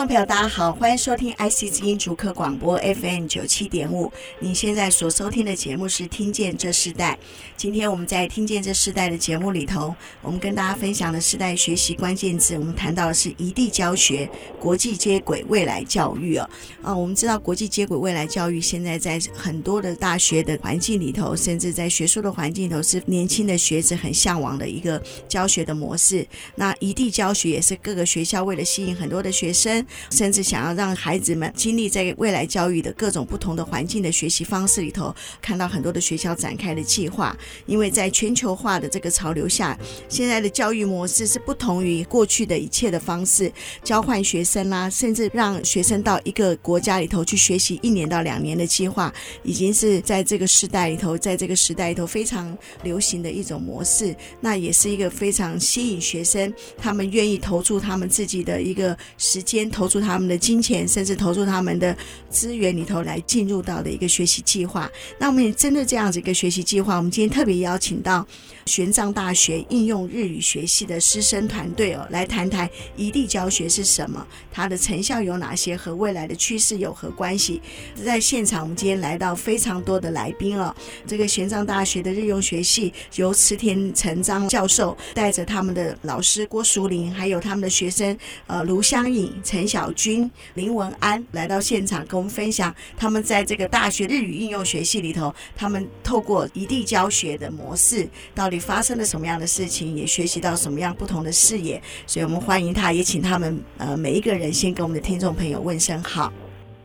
众朋友，大家好，欢迎收听 IC 之音竹科广播 FM 九七点五。您现在所收听的节目是《听见这世代》。今天我们在《听见这世代》的节目里头，我们跟大家分享的世代学习关键字，我们谈到的是一地教学、国际接轨未来教育哦。啊，我们知道国际接轨未来教育现在在很多的大学的环境里头，甚至在学术的环境里头，是年轻的学子很向往的一个教学的模式。那一地教学也是各个学校为了吸引很多的学生。甚至想要让孩子们经历在未来教育的各种不同的环境的学习方式里头，看到很多的学校展开的计划。因为在全球化的这个潮流下，现在的教育模式是不同于过去的一切的方式，交换学生啦，甚至让学生到一个国家里头去学习一年到两年的计划，已经是在这个时代里头，在这个时代里头非常流行的一种模式。那也是一个非常吸引学生，他们愿意投注他们自己的一个时间。投出他们的金钱，甚至投出他们的资源里头来进入到的一个学习计划。那我们也针对这样子一个学习计划，我们今天特别邀请到玄奘大学应用日语学系的师生团队哦，来谈谈移地教学是什么，它的成效有哪些，和未来的趋势有何关系。在现场，我们今天来到非常多的来宾哦，这个玄奘大学的日用学系由池田成章教授带着他们的老师郭淑玲，还有他们的学生呃卢香颖。陈小军、林文安来到现场，跟我们分享他们在这个大学日语应用学系里头，他们透过移地教学的模式，到底发生了什么样的事情，也学习到什么样不同的视野。所以，我们欢迎他，也请他们呃每一个人先跟我们的听众朋友问声好。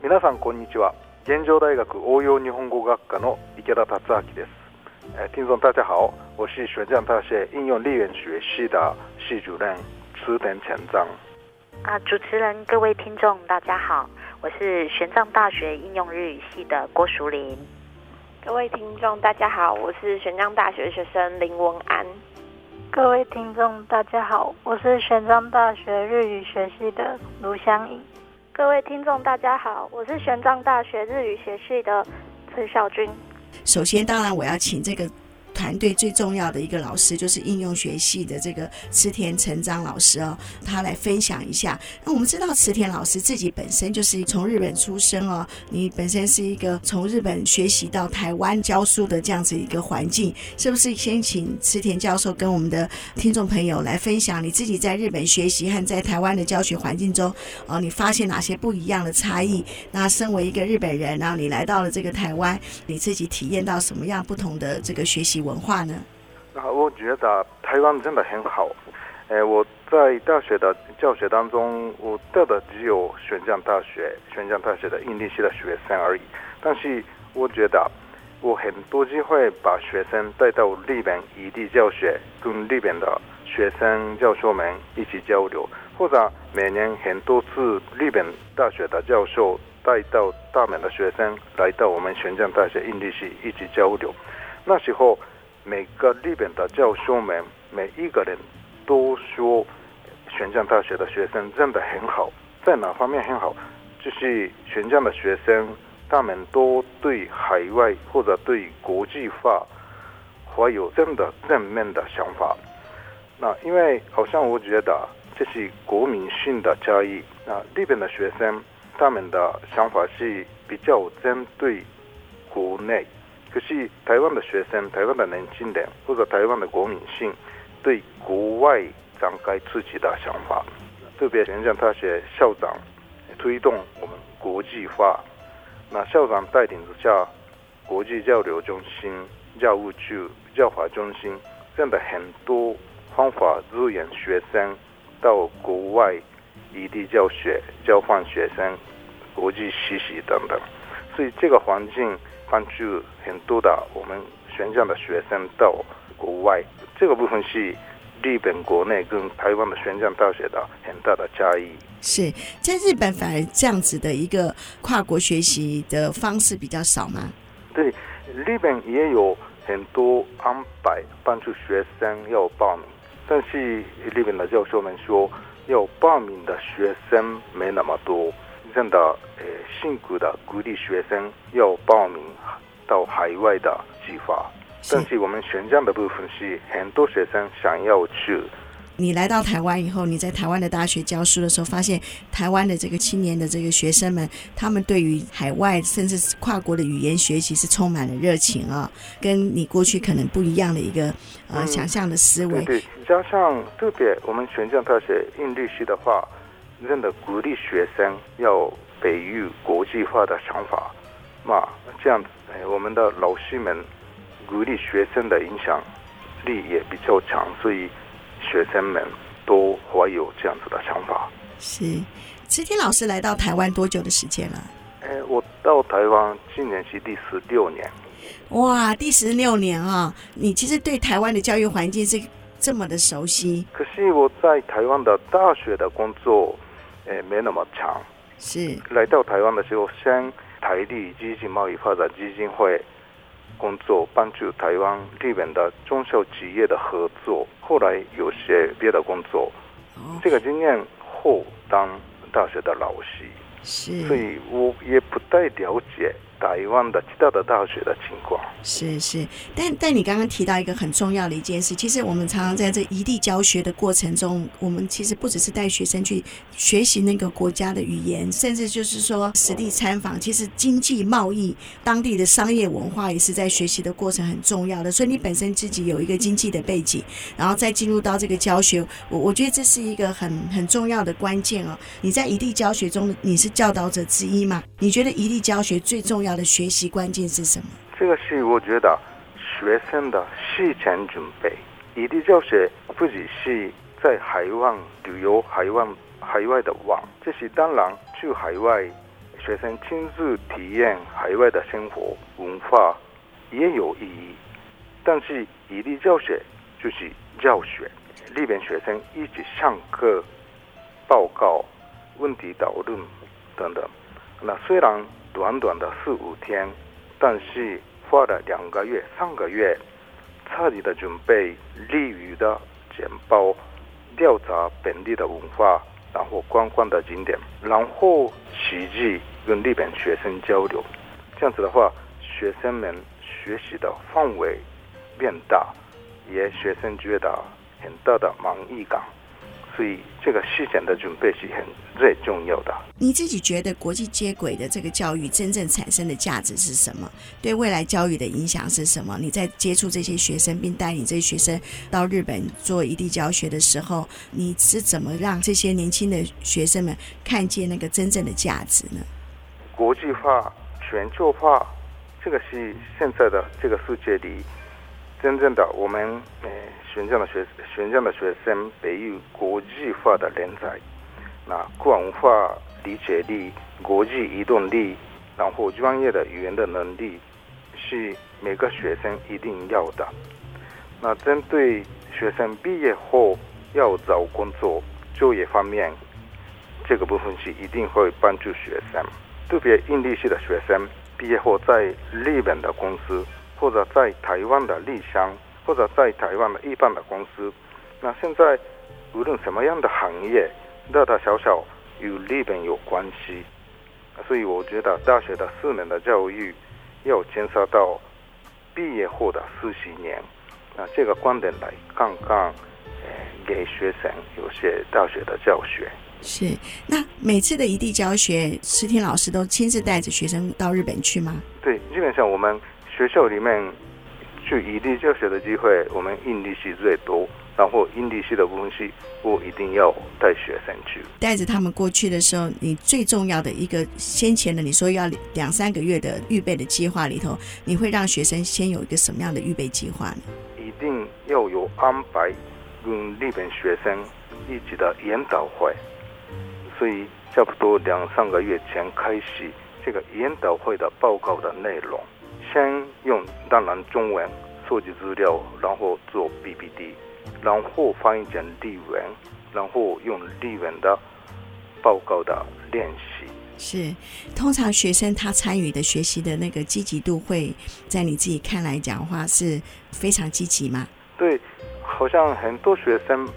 皆さんこんにちは。现状大学応用日本语学科の池田达明です。哎，听众大家好，我是玄奘大学应用日语学系的系主任池田成章。 啊，主持人，各位听众，大家好，我是玄奘大学应用日语系的郭淑玲。各位听众，大家好，我是玄奘大学学生林文安。各位听众，大家好，我是玄奘大学日语学系的卢香颖。各位听众，大家好，我是玄奘大学日语学系的陈小军。首先，当然我要请这个。团队最重要的一个老师就是应用学系的这个池田成章老师哦，他来分享一下。那我们知道池田老师自己本身就是从日本出生哦，你本身是一个从日本学习到台湾教书的这样子一个环境，是不是？先请池田教授跟我们的听众朋友来分享你自己在日本学习和在台湾的教学环境中哦，你发现哪些不一样的差异？那身为一个日本人，然后你来到了这个台湾，你自己体验到什么样不同的这个学习？文化呢？那我觉得台湾真的很好。哎，我在大学的教学当中，我带的只有玄奘大学、玄奘大学的应力系的学生而已。但是我觉得我很多机会把学生带到日本异地教学，跟日本的学生教授们一起交流，或者每年很多次日本大学的教授带到大门的学生来到我们玄奘大学应力系一起交流。那时候。每个日本的教授们，每一个人都说，玄奘大学的学生真的很好，在哪方面很好？就是玄奘的学生，他们都对海外或者对国际化怀有真的正面的想法。那因为好像我觉得这是国民性的差异。那日本的学生，他们的想法是比较针对国内。可是台湾的学生、台湾的年轻人或者台湾的国民性，对国外展开自己的想法，特别玄奘大学校长推动我们国际化，那校长带领之下，国际交流中心、教务处、教法中心，这样的很多方法支援学生到国外异地教学、交换学生、国际实习等等，所以这个环境。帮助很多的我们玄奘的学生到国外，这个部分是日本国内跟台湾的玄奘大学的很大的差异。是在日本反而这样子的一个跨国学习的方式比较少吗？对，日本也有很多安排帮助学生要报名，但是日本的教授们说，要报名的学生没那么多，真的呃辛苦的鼓励学生要报名到海外的计划，但是我们选项的部分是很多学生想要去。你来到台湾以后，你在台湾的大学教书的时候，发现台湾的这个青年的这个学生们，他们对于海外甚至是跨国的语言学习是充满了热情啊，跟你过去可能不一样的一个呃、嗯、想象的思维。对，对，加上特别我们玄奘大学印律系的话，真的鼓励学生要培育国际化的想法，那这样子，我们的老师们鼓励学生的影响力也比较强，所以。学生们都怀有这样子的想法。是，池田老师来到台湾多久的时间了？哎，我到台湾今年是第十六年。哇，第十六年啊！你其实对台湾的教育环境是这么的熟悉。可是我在台湾的大学的工作，哎，没那么强。是。来到台湾的时候，先台地基金贸易发展基金会。工作帮助台湾、日本的中小企业的合作，后来有些别的工作，这个经验后当大学的老师，是，所以我也不太了解。台湾的其他的大学的情况是是，但但你刚刚提到一个很重要的一件事，其实我们常常在这异地教学的过程中，我们其实不只是带学生去学习那个国家的语言，甚至就是说实地参访，其实经济贸易、当地的商业文化也是在学习的过程很重要的。所以你本身自己有一个经济的背景，然后再进入到这个教学，我我觉得这是一个很很重要的关键哦。你在异地教学中，你是教导者之一嘛？你觉得异地教学最重要的学习关键是什么？这个是我觉得学生的事前准备。异地教学不只是在海外旅游、海外海外的玩，这是当然去海外，学生亲自体验海外的生活文化也有意义。但是异地教学就是教学，里边学生一起上课、报告、问题讨论等等。那虽然短短的四五天，但是花了两个月、三个月，彻底的准备利于的简报，调查本地的文化，然后观光的景点，然后实际跟日本学生交流。这样子的话，学生们学习的范围变大，也学生觉得很大的满意感。所以，这个事前的准备是很最重要的。你自己觉得国际接轨的这个教育真正产生的价值是什么？对未来教育的影响是什么？你在接触这些学生，并带领这些学生到日本做异地教学的时候，你是怎么让这些年轻的学生们看见那个真正的价值呢？国际化、全球化，这个是现在的这个世界里真正的我们呃。玄奘的学玄奘的学生培育国际化的人才，那跨文化理解力、国际移动力，然后专业的语言的能力，是每个学生一定要的。那针对学生毕业后要找工作、就业方面，这个部分是一定会帮助学生，特别印尼系的学生毕业后在日本的公司或者在台湾的离乡。或者在台湾的一般的公司，那现在无论什么样的行业，大大小小与日本有关系，所以我觉得大学的四年的教育要牵涉到毕业后的四十年，那这个观点来刚刚给学生有些大学的教学。是，那每次的异地教学，石田老师都亲自带着学生到日本去吗？对，基本上我们学校里面。去异地教学的机会，我们印尼系最多。然后印尼系的部分系，我一定要带学生去。带着他们过去的时候，你最重要的一个先前的，你说要两三个月的预备的计划里头，你会让学生先有一个什么样的预备计划呢？一定要有安排跟日本学生一起的研讨会，所以差不多两三个月前开始这个研讨会的报告的内容。先用当然中文收集资料，然后做 PPT，然后翻译成日文，然后用日文的报告的练习，是，通常学生他参与的学习的那个积极度，会在你自己看来讲的话是非常积极吗？对，好像很多学生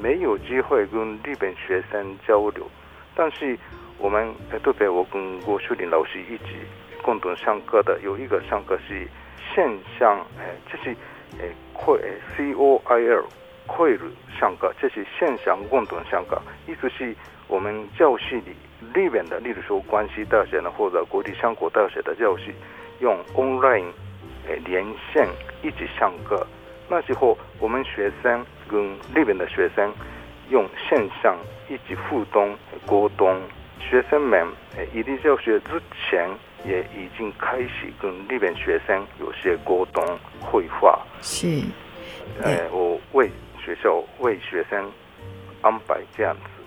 没有机会跟日本学生交流，但是我们特别我跟郭树林老师一起共同上课的有一个上课是线上，哎，就是哎会 C O I L 会的上课，这是线上共同上课，意思是我们教室里。里边的，例如说关西大学呢，或者国立香港大学的教室，用 online 诶连线一起上课。那时候我们学生跟那边的学生用线上一起互动沟通。学生们诶一定教学之前也已经开始跟日本学生有些沟通绘画。是，诶，我为学校为学生安排这样子。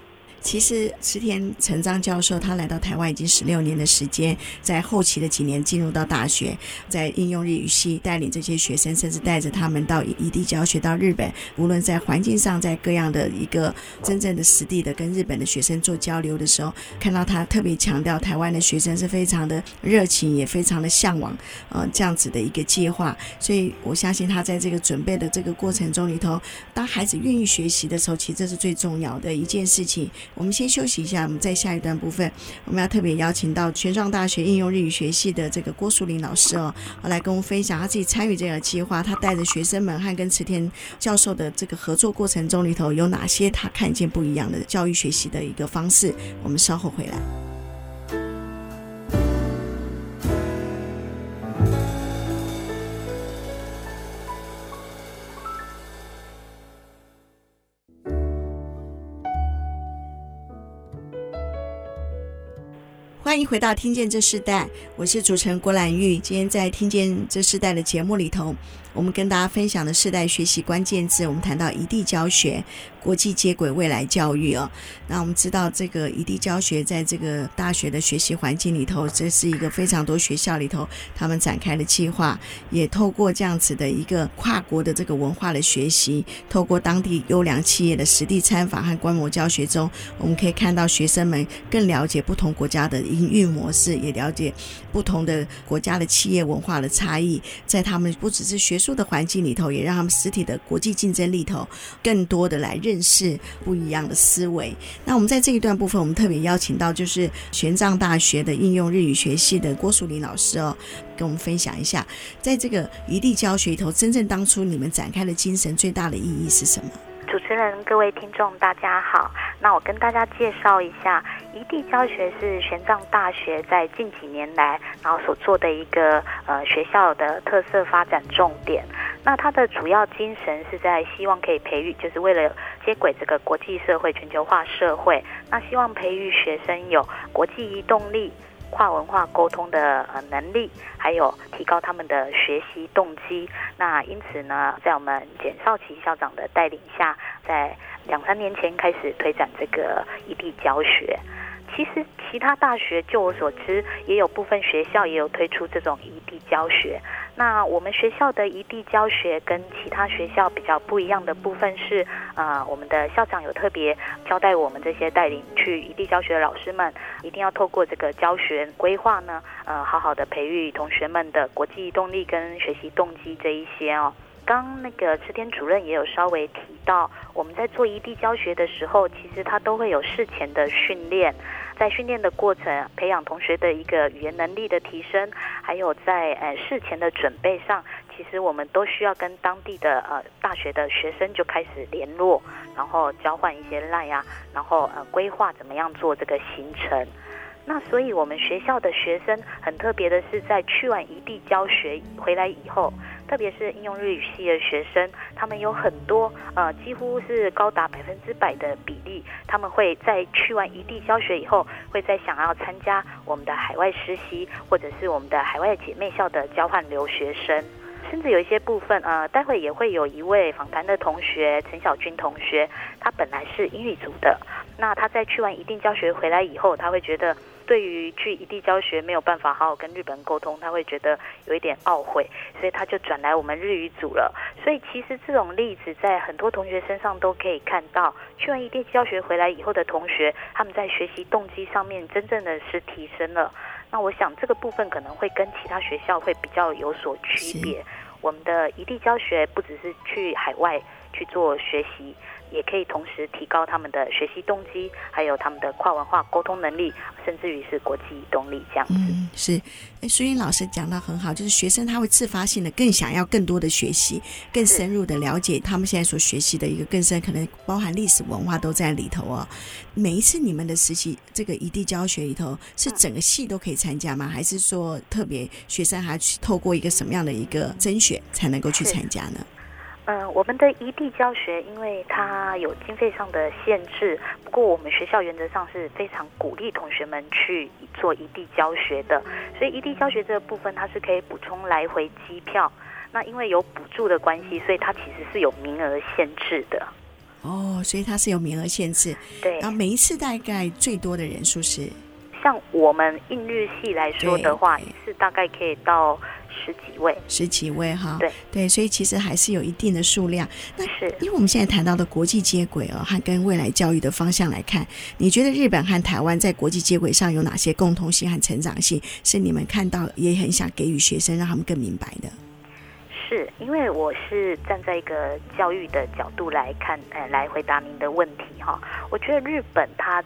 其实池田成章教授他来到台湾已经十六年的时间，在后期的几年进入到大学，在应用日语系带领这些学生，甚至带着他们到异地教学到日本，无论在环境上，在各样的一个真正的实地的跟日本的学生做交流的时候，看到他特别强调台湾的学生是非常的热情，也非常的向往，呃，这样子的一个计划。所以我相信他在这个准备的这个过程中里头，当孩子愿意学习的时候，其实这是最重要的一件事情。我们先休息一下，我们在下一段部分，我们要特别邀请到玄奘大学应用日语学系的这个郭淑玲老师哦，来跟我们分享他自己参与这个计划，他带着学生们和跟池田教授的这个合作过程中里头有哪些他看见不一样的教育学习的一个方式。我们稍后回来。欢迎回到《听见这世代》，我是主持人郭兰玉。今天在《听见这世代》的节目里头，我们跟大家分享的世代学习关键字，我们谈到异地教学。国际接轨未来教育哦，那我们知道这个异地教学在这个大学的学习环境里头，这是一个非常多学校里头他们展开的计划，也透过这样子的一个跨国的这个文化的学习，透过当地优良企业的实地参访和观摩教学中，我们可以看到学生们更了解不同国家的营运模式，也了解不同的国家的企业文化的差异，在他们不只是学术的环境里头，也让他们实体的国际竞争力头更多的来认。识不一样的思维。那我们在这一段部分，我们特别邀请到就是玄奘大学的应用日语学系的郭淑玲老师哦，跟我们分享一下，在这个异地教学里头，真正当初你们展开的精神最大的意义是什么？主持人、各位听众，大家好。那我跟大家介绍一下，异地教学是玄奘大学在近几年来，然后所做的一个呃学校的特色发展重点。那它的主要精神是在希望可以培育，就是为了接轨这个国际社会、全球化社会。那希望培育学生有国际移动力。跨文化沟通的呃能力，还有提高他们的学习动机。那因此呢，在我们简少奇校长的带领下，在两三年前开始推展这个异地教学。其实其他大学，就我所知，也有部分学校也有推出这种异地教学。那我们学校的异地教学跟其他学校比较不一样的部分是，呃，我们的校长有特别交代我们这些带领去异地教学的老师们，一定要透过这个教学规划呢，呃，好好的培育同学们的国际动力跟学习动机这一些哦。刚那个池田主任也有稍微提到，我们在做异地教学的时候，其实他都会有事前的训练，在训练的过程培养同学的一个语言能力的提升，还有在呃事前的准备上，其实我们都需要跟当地的呃大学的学生就开始联络，然后交换一些 LINE 啊，然后呃规划怎么样做这个行程。那所以我们学校的学生很特别的是，在去完异地教学回来以后。特别是应用日语系的学生，他们有很多呃，几乎是高达百分之百的比例，他们会在去完一地教学以后，会再想要参加我们的海外实习，或者是我们的海外姐妹校的交换留学生，甚至有一些部分呃，待会也会有一位访谈的同学陈小军同学，他本来是英语组的，那他在去完一地教学回来以后，他会觉得。对于去异地教学没有办法好好跟日本人沟通，他会觉得有一点懊悔，所以他就转来我们日语组了。所以其实这种例子在很多同学身上都可以看到，去完异地教学回来以后的同学，他们在学习动机上面真正的是提升了。那我想这个部分可能会跟其他学校会比较有所区别。我们的异地教学不只是去海外去做学习。也可以同时提高他们的学习动机，还有他们的跨文化沟通能力，甚至于是国际动力这样子。嗯，是。哎，淑英老师讲到很好，就是学生他会自发性的更想要更多的学习，更深入的了解他们现在所学习的一个更深，可能包含历史文化都在里头哦。每一次你们的实习这个异地教学里头，是整个系都可以参加吗？还是说特别学生还要去透过一个什么样的一个甄选才能够去参加呢？嗯、呃，我们的异地教学，因为它有经费上的限制，不过我们学校原则上是非常鼓励同学们去做异地教学的，所以异地教学这个部分它是可以补充来回机票。那因为有补助的关系，所以它其实是有名额限制的。哦，所以它是有名额限制。对。然后每一次大概最多的人数是？像我们印日系来说的话，一次大概可以到。十几位，十几位哈，对对，所以其实还是有一定的数量。那是因为我们现在谈到的国际接轨哦，和跟未来教育的方向来看，你觉得日本和台湾在国际接轨上有哪些共同性和成长性，是你们看到也很想给予学生，让他们更明白的？是因为我是站在一个教育的角度来看，呃，来回答您的问题哈。我觉得日本它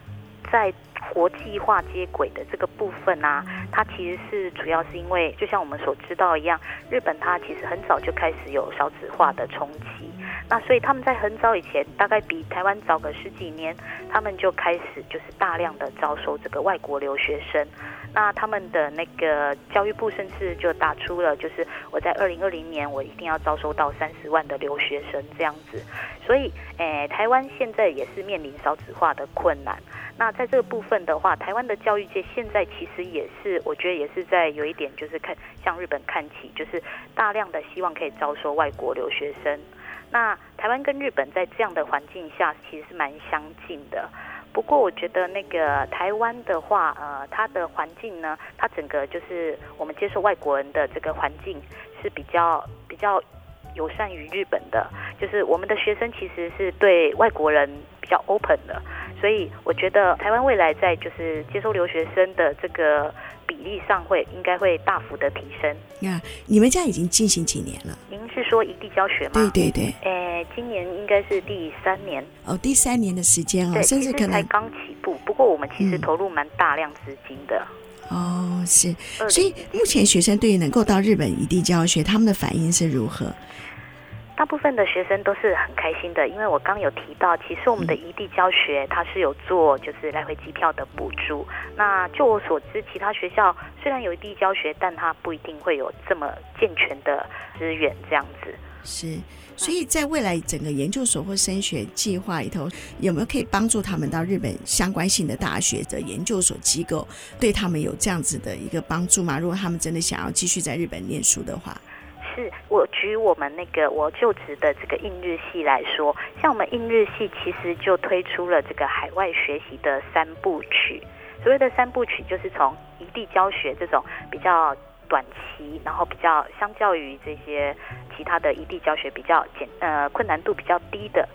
在。国际化接轨的这个部分啊，它其实是主要是因为，就像我们所知道一样，日本它其实很早就开始有少子化的冲击，那所以他们在很早以前，大概比台湾早个十几年，他们就开始就是大量的招收这个外国留学生。那他们的那个教育部甚至就打出了，就是我在二零二零年我一定要招收到三十万的留学生这样子。所以，诶，台湾现在也是面临少子化的困难。那在这个部分的话，台湾的教育界现在其实也是，我觉得也是在有一点就是看向日本看齐，就是大量的希望可以招收外国留学生。那台湾跟日本在这样的环境下，其实是蛮相近的。不过我觉得那个台湾的话，呃，它的环境呢，它整个就是我们接受外国人的这个环境是比较比较友善于日本的，就是我们的学生其实是对外国人比较 open 的，所以我觉得台湾未来在就是接收留学生的这个比例上会应该会大幅的提升。那你们家已经进行几年了？您是说异地教学吗？对对对。诶，今年应该是第三年。哦，第三年的时间哦，甚至可能才刚起步。不过我们其实投入蛮大量资金的。嗯、哦，是。所以目前学生对于能够到日本异地教学，他们的反应是如何？大部分的学生都是很开心的，因为我刚有提到，其实我们的异地教学它是有做就是来回机票的补助。那就我所知，其他学校虽然有异地教学，但它不一定会有这么健全的资源这样子。是，所以在未来整个研究所或升学计划里头，有没有可以帮助他们到日本相关性的大学的研究所机构，对他们有这样子的一个帮助吗？如果他们真的想要继续在日本念书的话？是我举我们那个我就职的这个印日系来说，像我们印日系其实就推出了这个海外学习的三部曲。所谓的三部曲，就是从异地教学这种比较短期，然后比较相较于这些其他的异地教学比较简呃困难度比较低的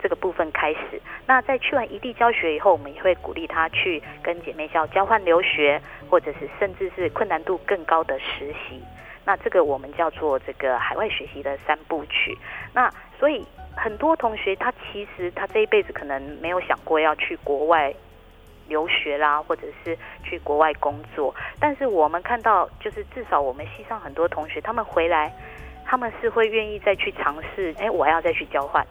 这个部分开始。那在去完异地教学以后，我们也会鼓励他去跟姐妹校交换留学，或者是甚至是困难度更高的实习。那这个我们叫做这个海外学习的三部曲。那所以很多同学他其实他这一辈子可能没有想过要去国外留学啦，或者是去国外工作。但是我们看到，就是至少我们系上很多同学，他们回来，他们是会愿意再去尝试。哎，我要再去交换。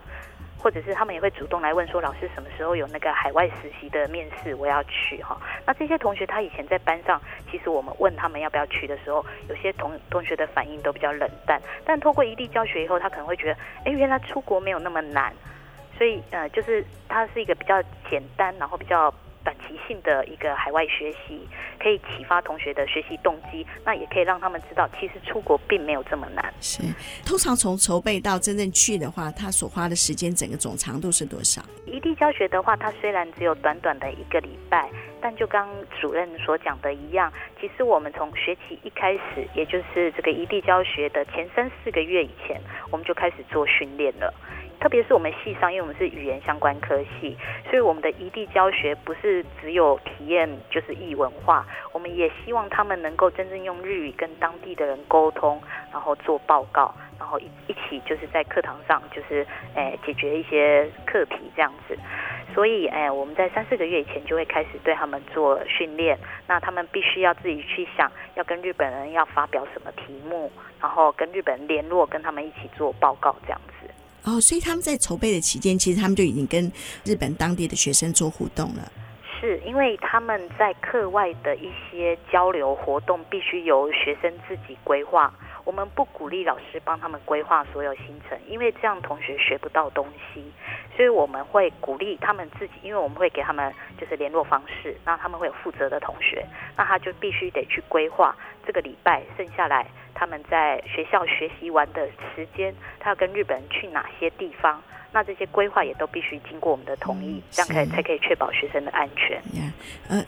或者是他们也会主动来问说，老师什么时候有那个海外实习的面试，我要去哈。那这些同学他以前在班上，其实我们问他们要不要去的时候，有些同同学的反应都比较冷淡。但透过异地教学以后，他可能会觉得，哎，原来出国没有那么难。所以呃，就是它是一个比较简单，然后比较。短期性的一个海外学习，可以启发同学的学习动机，那也可以让他们知道，其实出国并没有这么难。是，通常从筹备到真正去的话，他所花的时间整个总长度是多少？异地教学的话，它虽然只有短短的一个礼拜，但就刚主任所讲的一样，其实我们从学期一开始，也就是这个异地教学的前三四个月以前，我们就开始做训练了。特别是我们系上，因为我们是语言相关科系，所以我们的异地教学不是只有体验就是异文化，我们也希望他们能够真正用日语跟当地的人沟通，然后做报告，然后一一起就是在课堂上就是诶、解决一些课题这样子。所以哎，我们在三四个月以前就会开始对他们做训练，那他们必须要自己去想要跟日本人要发表什么题目，然后跟日本人联络，跟他们一起做报告这样子。哦，所以他们在筹备的期间，其实他们就已经跟日本当地的学生做互动了。是因为他们在课外的一些交流活动，必须由学生自己规划。我们不鼓励老师帮他们规划所有行程，因为这样同学学不到东西。所以我们会鼓励他们自己，因为我们会给他们就是联络方式，那他们会有负责的同学，那他就必须得去规划这个礼拜剩下来。他们在学校学习完的时间，他要跟日本人去哪些地方？那这些规划也都必须经过我们的同意，嗯、这样可以才可以确保学生的安全。Yeah. 呃，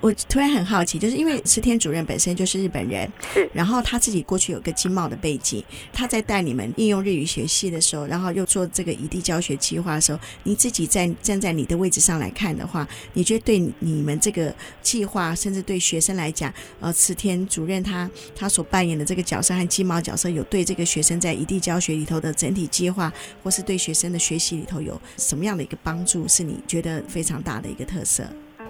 我突然很好奇，就是因为池田主任本身就是日本人，是，然后他自己过去有个经贸的背景，他在带你们应用日语学系的时候，然后又做这个异地教学计划的时候，你自己在站在你的位置上来看的话，你觉得对你们这个计划，甚至对学生来讲，呃，池田主任他他所扮演的这个角色和经贸角色，有对这个学生在异地教学里头的整体计划，或是对学生的学习里头有什么样的一个帮助，是你觉得非常大的一个特色？嗯，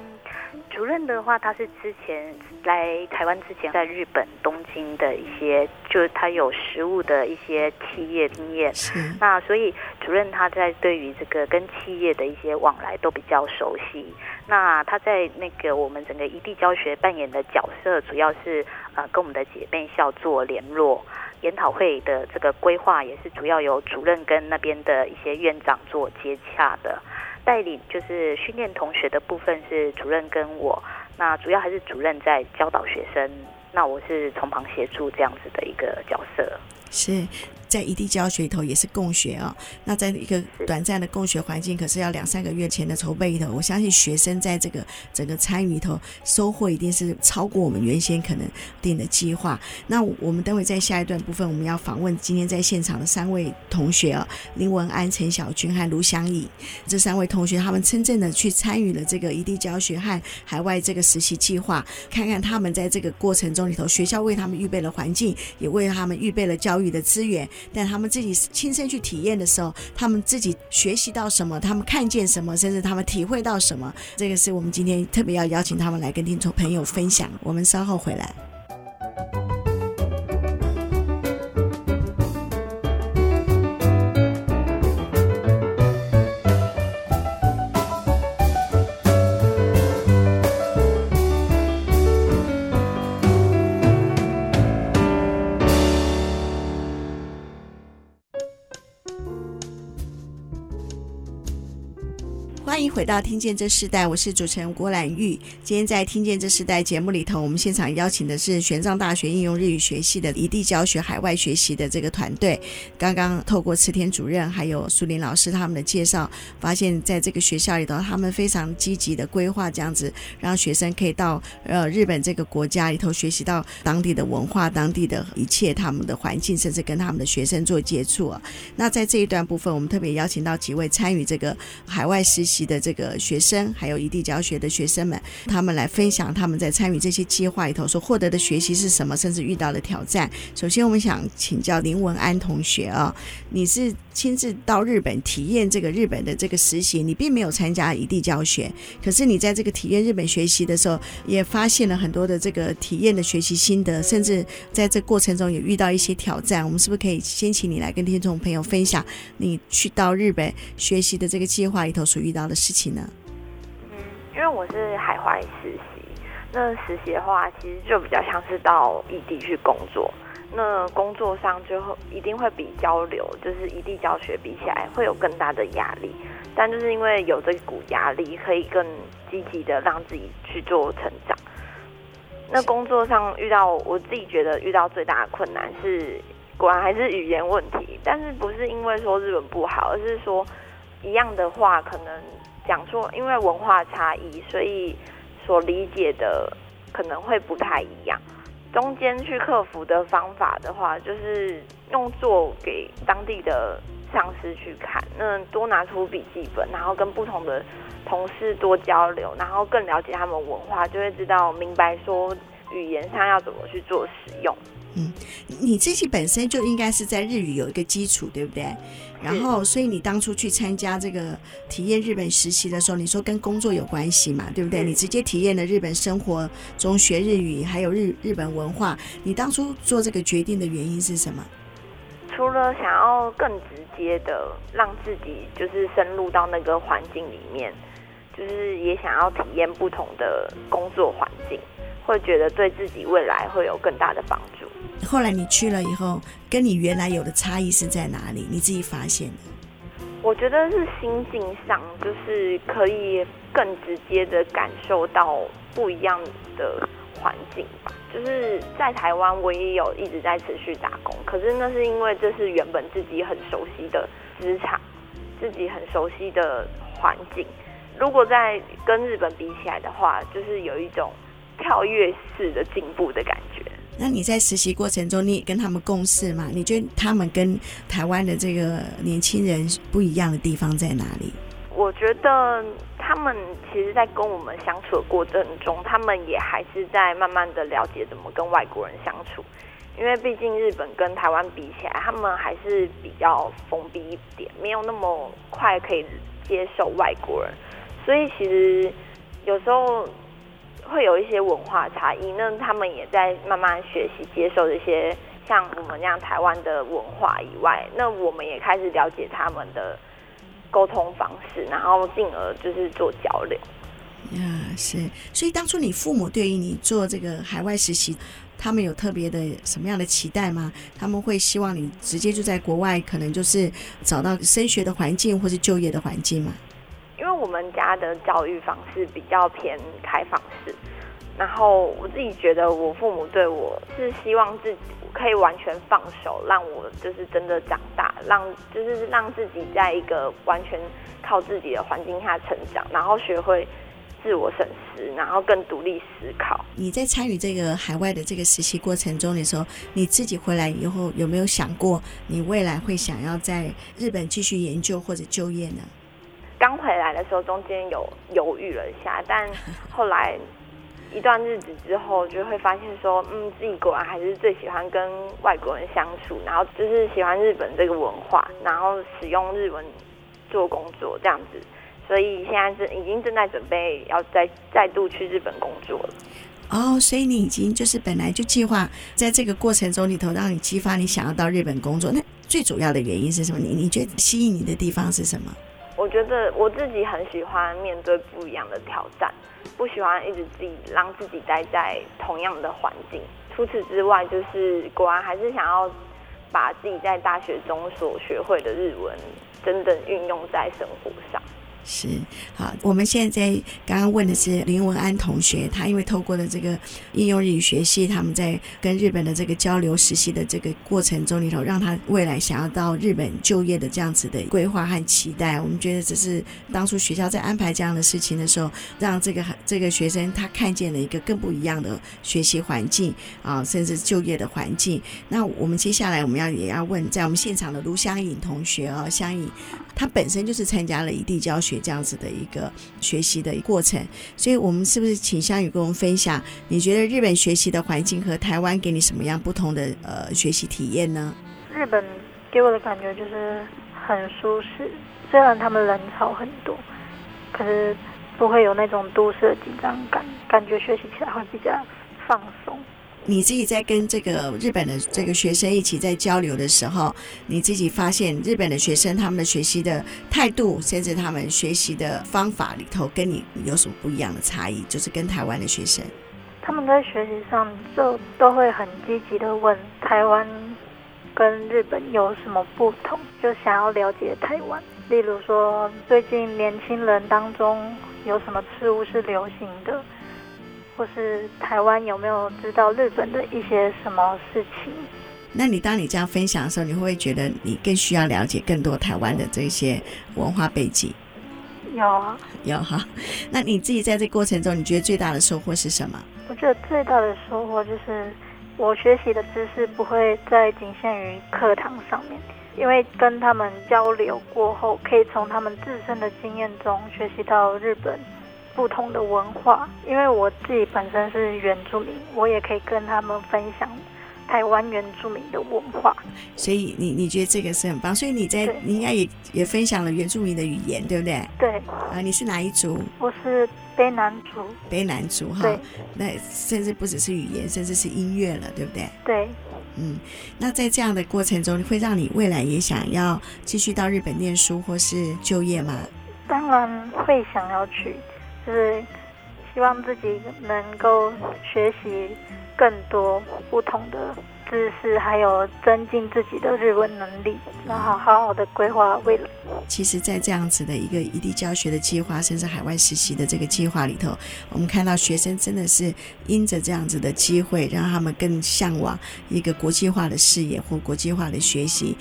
主任的话，他是之前来台湾之前，在日本东京的一些，就是他有实务的一些企业经验。是。那所以主任他在对于这个跟企业的一些往来都比较熟悉。那他在那个我们整个异地教学扮演的角色，主要是呃跟我们的姐妹校做联络。研讨会的这个规划也是主要由主任跟那边的一些院长做接洽的，带领就是训练同学的部分是主任跟我，那主要还是主任在教导学生，那我是从旁协助这样子的一个角色。是。在异地教学里头也是共学啊、哦，那在一个短暂的共学环境，可是要两三个月前的筹备里头，我相信学生在这个整个参与里头收获一定是超过我们原先可能定的计划。那我们待会在下一段部分，我们要访问今天在现场的三位同学啊、哦，林文安、陈小军和卢祥颖这三位同学，他们真正的去参与了这个异地教学和海外这个实习计划，看看他们在这个过程中里头，学校为他们预备了环境，也为他们预备了教育的资源。但他们自己亲身去体验的时候，他们自己学习到什么，他们看见什么，甚至他们体会到什么，这个是我们今天特别要邀请他们来跟听众朋友分享。我们稍后回来。欢迎回到听见这世代，我是主持人郭兰玉。今天在听见这世代节目里头，我们现场邀请的是玄奘大学应用日语学系的异地教学海外学习的这个团队。刚刚透过池田主任还有苏林老师他们的介绍，发现在这个学校里头，他们非常积极的规划这样子，让学生可以到呃日本这个国家里头学习到当地的文化、当地的一切、他们的环境，甚至跟他们的学生做接触啊。那在这一段部分，我们特别邀请到几位参与这个海外实习的。这个学生还有异地教学的学生们，他们来分享他们在参与这些计划里头所获得的学习是什么，甚至遇到的挑战。首先，我们想请教林文安同学啊，你是亲自到日本体验这个日本的这个实习，你并没有参加异地教学，可是你在这个体验日本学习的时候，也发现了很多的这个体验的学习心得，甚至在这过程中也遇到一些挑战。我们是不是可以先请你来跟听众朋友分享你去到日本学习的这个计划里头所遇到的事情呢？嗯，因为我是海外实习，那实习的话，其实就比较像是到异地去工作。那工作上就一定会比交流，就是异地教学比起来会有更大的压力。但就是因为有这股压力，可以更积极的让自己去做成长。那工作上遇到，我自己觉得遇到最大的困难是，果然还是语言问题。但是不是因为说日本不好，而是说一样的话可能讲说，因为文化差异，所以所理解的可能会不太一样。中间去克服的方法的话，就是用做给当地的上司去看，那多拿出笔记本，然后跟不同的同事多交流，然后更了解他们文化，就会知道明白说语言上要怎么去做使用。嗯，你自己本身就应该是在日语有一个基础，对不对？然后，所以你当初去参加这个体验日本实习的时候，你说跟工作有关系嘛，对不对？你直接体验了日本生活中学日语，还有日日本文化。你当初做这个决定的原因是什么？除了想要更直接的让自己就是深入到那个环境里面，就是也想要体验不同的工作环境，会觉得对自己未来会有更大的帮助。后来你去了以后，跟你原来有的差异是在哪里？你自己发现的？我觉得是心境上，就是可以更直接的感受到不一样的环境吧。就是在台湾，我也有一直在持续打工，可是那是因为这是原本自己很熟悉的职场，自己很熟悉的环境。如果在跟日本比起来的话，就是有一种跳跃式的进步的感觉。那你在实习过程中，你也跟他们共事嘛？你觉得他们跟台湾的这个年轻人不一样的地方在哪里？我觉得他们其实，在跟我们相处的过程中，他们也还是在慢慢的了解怎么跟外国人相处。因为毕竟日本跟台湾比起来，他们还是比较封闭一点，没有那么快可以接受外国人。所以其实有时候。会有一些文化差异，那他们也在慢慢学习接受这些像我们这样台湾的文化以外，那我们也开始了解他们的沟通方式，然后进而就是做交流。呀，是，所以当初你父母对于你做这个海外实习，他们有特别的什么样的期待吗？他们会希望你直接就在国外，可能就是找到升学的环境或是就业的环境吗？因为我们家的教育方式比较偏开放式，然后我自己觉得我父母对我是希望自己可以完全放手，让我就是真的长大，让就是让自己在一个完全靠自己的环境下成长，然后学会自我审视，然后更独立思考。你在参与这个海外的这个实习过程中的时候，你自己回来以后有没有想过，你未来会想要在日本继续研究或者就业呢？的时候，中间有犹豫了一下，但后来一段日子之后，就会发现说，嗯，自己果然还是最喜欢跟外国人相处，然后就是喜欢日本这个文化，然后使用日文做工作这样子，所以现在是已经正在准备要再再度去日本工作了。哦，所以你已经就是本来就计划在这个过程中里头，让你激发你想要到日本工作。那最主要的原因是什么？你你觉得吸引你的地方是什么？我觉得我自己很喜欢面对不一样的挑战，不喜欢一直自己让自己待在同样的环境。除此之外，就是果然还是想要把自己在大学中所学会的日文，真正运用在生活上。是好，我们现在刚刚问的是林文安同学，他因为透过了这个应用日语学系，他们在跟日本的这个交流实习的这个过程中里头，让他未来想要到日本就业的这样子的规划和期待。我们觉得这是当初学校在安排这样的事情的时候，让这个这个学生他看见了一个更不一样的学习环境啊，甚至就业的环境。那我们接下来我们要也要问，在我们现场的卢香颖同学啊，香颖，他本身就是参加了异地教学。这样子的一个学习的过程，所以我们是不是请香颖跟我们分享？你觉得日本学习的环境和台湾给你什么样不同的呃学习体验呢？日本给我的感觉就是很舒适，虽然他们人潮很多，可是不会有那种都市的紧张感，感觉学习起来会比较放松。你自己在跟这个日本的这个学生一起在交流的时候，你自己发现日本的学生他们的学习的态度，甚至他们学习的方法里头，跟你有什么不一样的差异？就是跟台湾的学生，他们在学习上就都会很积极的问台湾跟日本有什么不同，就想要了解台湾。例如说，最近年轻人当中有什么事物是流行的？或是台湾有没有知道日本的一些什么事情？那你当你这样分享的时候，你会不会觉得你更需要了解更多台湾的这些文化背景？有啊，有哈。那你自己在这过程中，你觉得最大的收获是什么？我觉得最大的收获就是我学习的知识不会再仅限于课堂上面，因为跟他们交流过后，可以从他们自身的经验中学习到日本不同的文化。因为我自己本身是原住民，我也可以跟他们分享。台湾原住民的文化，所以你你觉得这个是很棒，所以你在你应该也也分享了原住民的语言，对不对？对。啊，你是哪一族？我是卑南族。卑南族哈。对。那甚至不只是语言，甚至是音乐了，对不对？对。嗯，那在这样的过程中，会让你未来也想要继续到日本念书或是就业吗？当然会想要去，就是希望自己能够学习。更多不同的知识，还有增进自己的日文能力，然后好好的规划未来。其实，在这样子的一个异地教学的计划，甚至海外实习的这个计划里头，我们看到学生真的是因着这样子的机会，让他们更向往一个国际化的视野或国际化的学习，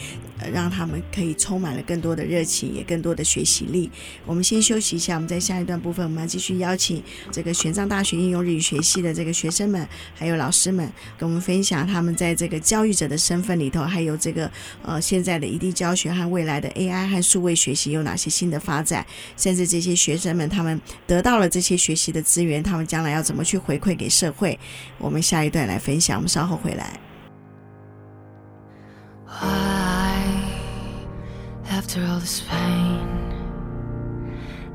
让他们可以充满了更多的热情，也更多的学习力。我们先休息一下，我们在下一段部分，我们要继续邀请这个玄奘大学应用日语学系的这个学生们，还有老师们，跟我们分享他们在这个教育者的身份里头，还有这个呃现在的异地教学和未来的 AI 和数位学习有哪些新的发展，甚至这些学生们他们得到了这些学习的资源，他们将来要怎么去回馈给社会？我们下一段来分享，我们稍后回来。After all this pain,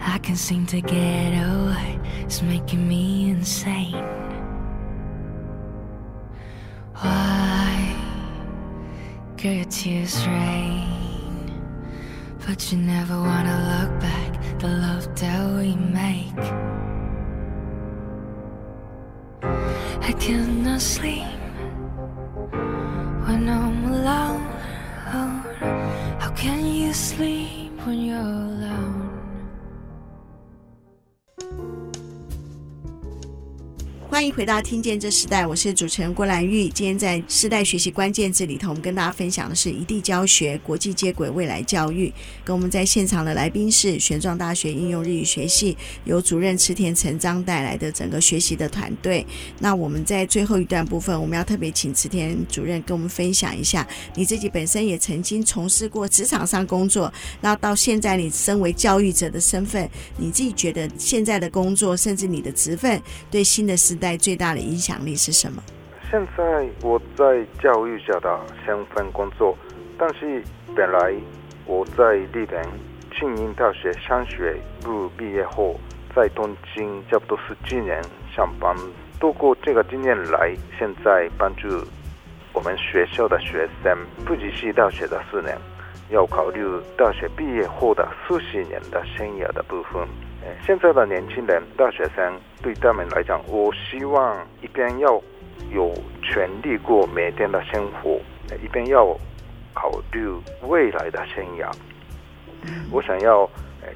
I can't seem to get away, it's making me insane. Why, girl, your tears rain. But you never wanna look back the love that we make. I cannot sleep when I'm alone sleep when you're 欢迎回到《听见这时代》，我是主持人郭兰玉。今天在时代学习关键字里头，我们跟大家分享的是异地教学、国际接轨、未来教育。跟我们在现场的来宾是玄奘大学应用日语学系由主任池田成章带来的整个学习的团队。那我们在最后一段部分，我们要特别请池田主任跟我们分享一下，你自己本身也曾经从事过职场上工作，那到现在你身为教育者的身份，你自己觉得现在的工作，甚至你的职分，对新的时代最大的影响力是什么？现在我在教育下的身份工作，但是本来我在日本庆应大学商学部毕业后，在东京差不多十几年上班，度过这个经验来，现在帮助我们学校的学生，不只是大学的四年，要考虑大学毕业后的四十年的生涯的部分。现在的年轻人，大学生对他们来讲，我希望一边要有权利过每天的生活，一边要考虑未来的生涯。我想要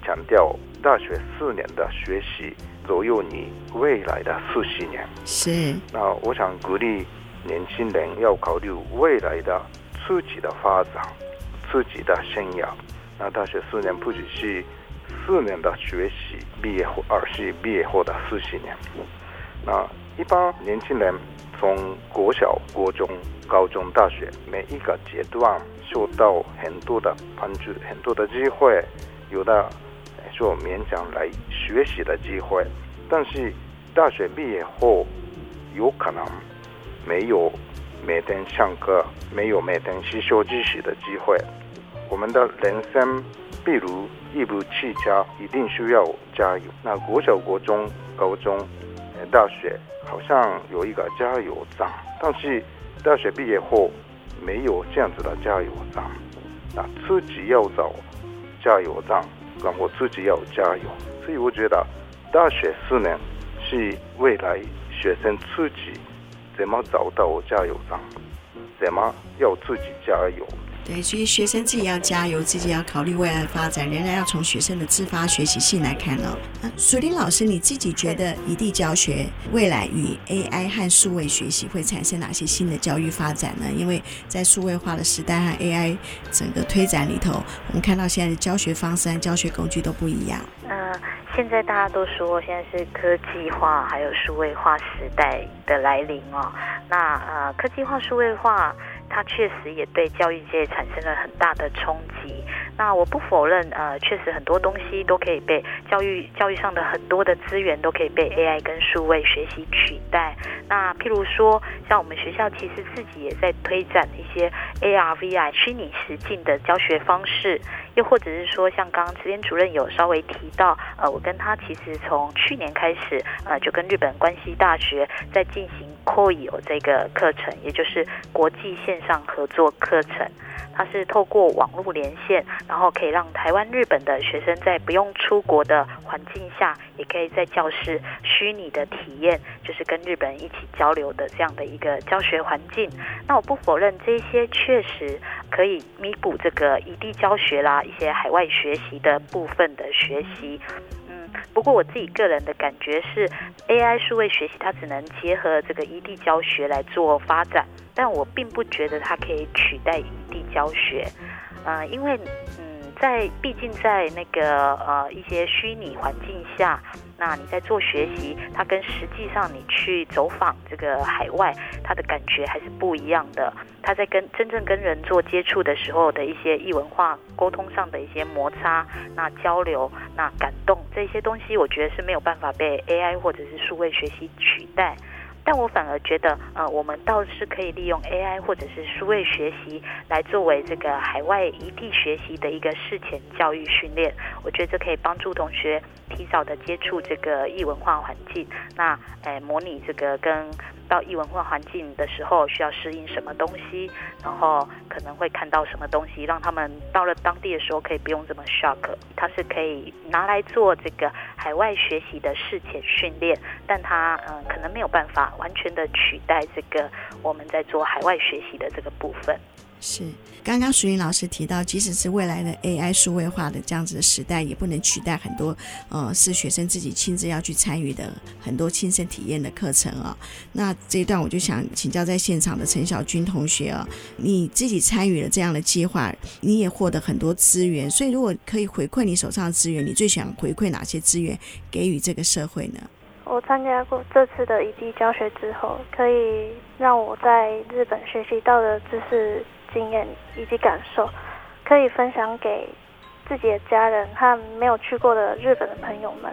强调，大学四年的学习左右你未来的四十年。是。那我想鼓励年轻人要考虑未来的自己的发展，自己的生涯。那大学四年不只是。四年的学习，毕业后而是毕业后的四十年。那一般年轻人从国小、国中、高中、大学每一个阶段受到很多的帮助，很多的机会，有的说勉强来学习的机会。但是大学毕业后，有可能没有每天上课，没有每天吸收知识的机会。我们的人生。比如一部汽车，一定需要加油。那国小、国中、高中、呃大学，好像有一个加油站，但是大学毕业后没有这样子的加油站。那自己要找加油站，然后自己要加油。所以我觉得大学四年是未来学生自己怎么找到加油站，怎么要自己加油。对，所以学生自己要加油，自己要考虑未来的发展，仍然要从学生的自发学习性来看哦。啊，淑铃老师，你自己觉得异地教学未来与 AI 和数位学习会产生哪些新的教育发展呢？因为在数位化的时代和 AI 整个推展里头，我们看到现在的教学方式和教学工具都不一样。嗯，现在大家都说现在是科技化还有数位化时代的来临哦。那呃，科技化、数位化，它确实也对教育界产生了很大的冲击。那我不否认，呃，确实很多东西都可以被教育教育上的很多的资源都可以被 AI 跟数位学习取代。那譬如说，像我们学校其实自己也在推展一些 AR、VR 虚拟实境的教学方式，又或者是说，像刚刚慈沣主任有稍微提到，呃，我跟他其实从去年开始，呃，就跟日本关西大学在进行 KOIO 这个课程，也就是国际线上合作课程。它是透过网络连线，然后可以让台湾、日本的学生在不用出国的环境下，也可以在教室虚拟的体验，就是跟日本人一起交流的这样的一个教学环境。那我不否认这些确实可以弥补这个异地教学啦，一些海外学习的部分的学习。嗯，不过我自己个人的感觉是，AI 数位学习它只能结合这个异地教学来做发展。但我并不觉得它可以取代异地教学，呃，因为嗯，在毕竟在那个呃一些虚拟环境下，那你在做学习，它跟实际上你去走访这个海外，它的感觉还是不一样的。它在跟真正跟人做接触的时候的一些异文化沟通上的一些摩擦，那交流，那感动这些东西，我觉得是没有办法被 AI 或者是数位学习取代。但我反而觉得，呃，我们倒是可以利用 AI 或者是数位学习来作为这个海外异地学习的一个事前教育训练。我觉得这可以帮助同学提早的接触这个异文化环境，那，诶，模拟这个跟。到异文化环境的时候，需要适应什么东西，然后可能会看到什么东西，让他们到了当地的时候可以不用这么 shock。它是可以拿来做这个海外学习的事前训练，但它嗯可能没有办法完全的取代这个我们在做海外学习的这个部分。是，刚刚淑云老师提到，即使是未来的 AI 数位化的这样子的时代，也不能取代很多呃是学生自己亲自要去参与的很多亲身体验的课程啊、那这一段我就想请教在现场的陈小军同学啊、你自己参与了这样的计划，你也获得很多资源，所以如果可以回馈你手上的资源，你最想回馈哪些资源给予这个社会呢？我参加过这次的异地教学之后，可以让我在日本学习到的知识。经验以及感受，可以分享给自己的家人和没有去过的日本的朋友们。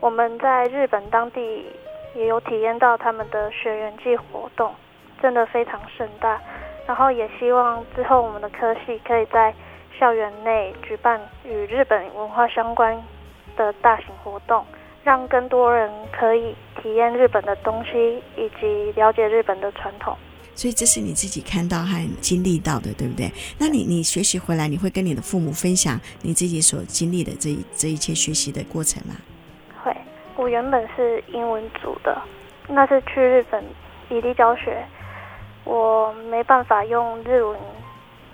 我们在日本当地也有体验到他们的学园祭活动，真的非常盛大。然后也希望之后我们的科系可以在校园内举办与日本文化相关的大型活动，让更多人可以体验日本的东西以及了解日本的传统。所以这是你自己看到和经历到的，对不对？那你你学习回来，你会跟你的父母分享你自己所经历的这一这一切学习的过程吗？会。我原本是英文组的，那是去日本异地教学，我没办法用日文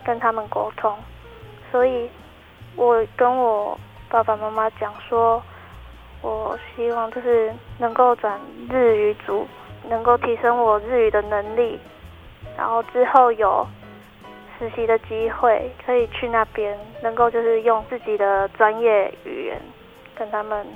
跟他们沟通，所以我跟我爸爸妈妈讲说，我希望就是能够转日语组，能够提升我日语的能力。然后之后有实习的机会，可以去那边，能够就是用自己的专业语言跟他们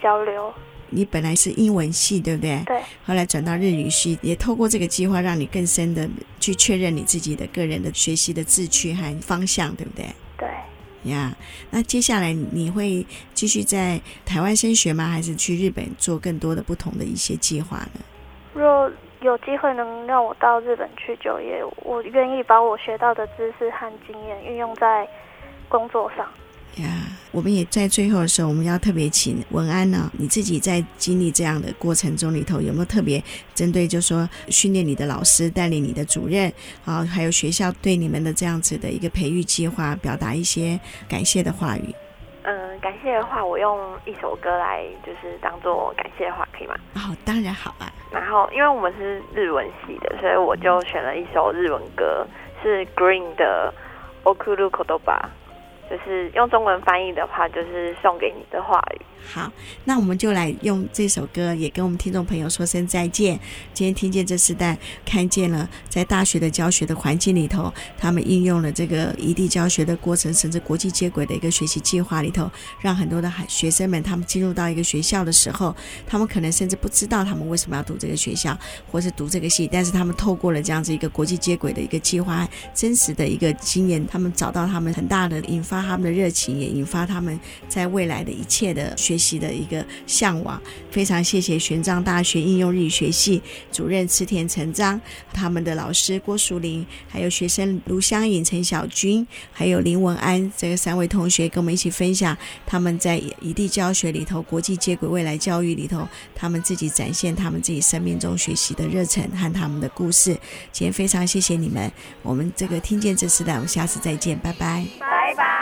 交流。你本来是英文系，对不对？对。后来转到日语系，也透过这个计划，让你更深的去确认你自己的个人的学习的志趣和方向，对不对？对。呀，那接下来你会继续在台湾升学吗？还是去日本做更多的不同的一些计划呢？若有机会能让我到日本去就业，我愿意把我学到的知识和经验运用在工作上。呀我们也在最后的时候，我们要特别请文安呢，你自己在经历这样的过程中里头，有没有特别针对，就说训练你的老师、带领你的主任，啊，还有学校对你们的这样子的一个培育计划，表达一些感谢的话语？嗯，感谢的话，我用一首歌来，就是当做感谢的话，可以吗？哦，当然好啊。然后，因为我们是日文系的，所以我就选了一首日文歌，是 Green 的《Okuru Kodoba》，就是用中文翻译的话，就是送给你的话语。好，那我们就来用这首歌，也跟我们听众朋友说声再见。今天听见这时代，看见了在大学的教学的环境里头，他们应用了这个异地教学的过程，甚至国际接轨的一个学习计划里头，让很多的孩学生们他们进入到一个学校的时候，他们可能甚至不知道他们为什么要读这个学校，或是读这个系，但是他们透过了这样子一个国际接轨的一个计划，真实的一个经验，他们找到他们很大的引发他们的热情，也引发他们在未来的一切的。学习的一个向往，非常谢谢玄奘大学应用日语学系主任池田成章，他们的老师郭淑玲，还有学生卢香颖、陈小军，还有林文安，这三位同学跟我们一起分享他们在异地教学里头、国际接轨未来教育里头，他们自己展现他们自己生命中学习的热忱和他们的故事。今天非常谢谢你们，我们这个听见这世代，我们下次再见，拜拜，拜拜。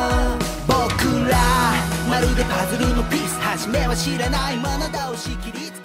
パズルのピース初めは知らないもの同士切りつ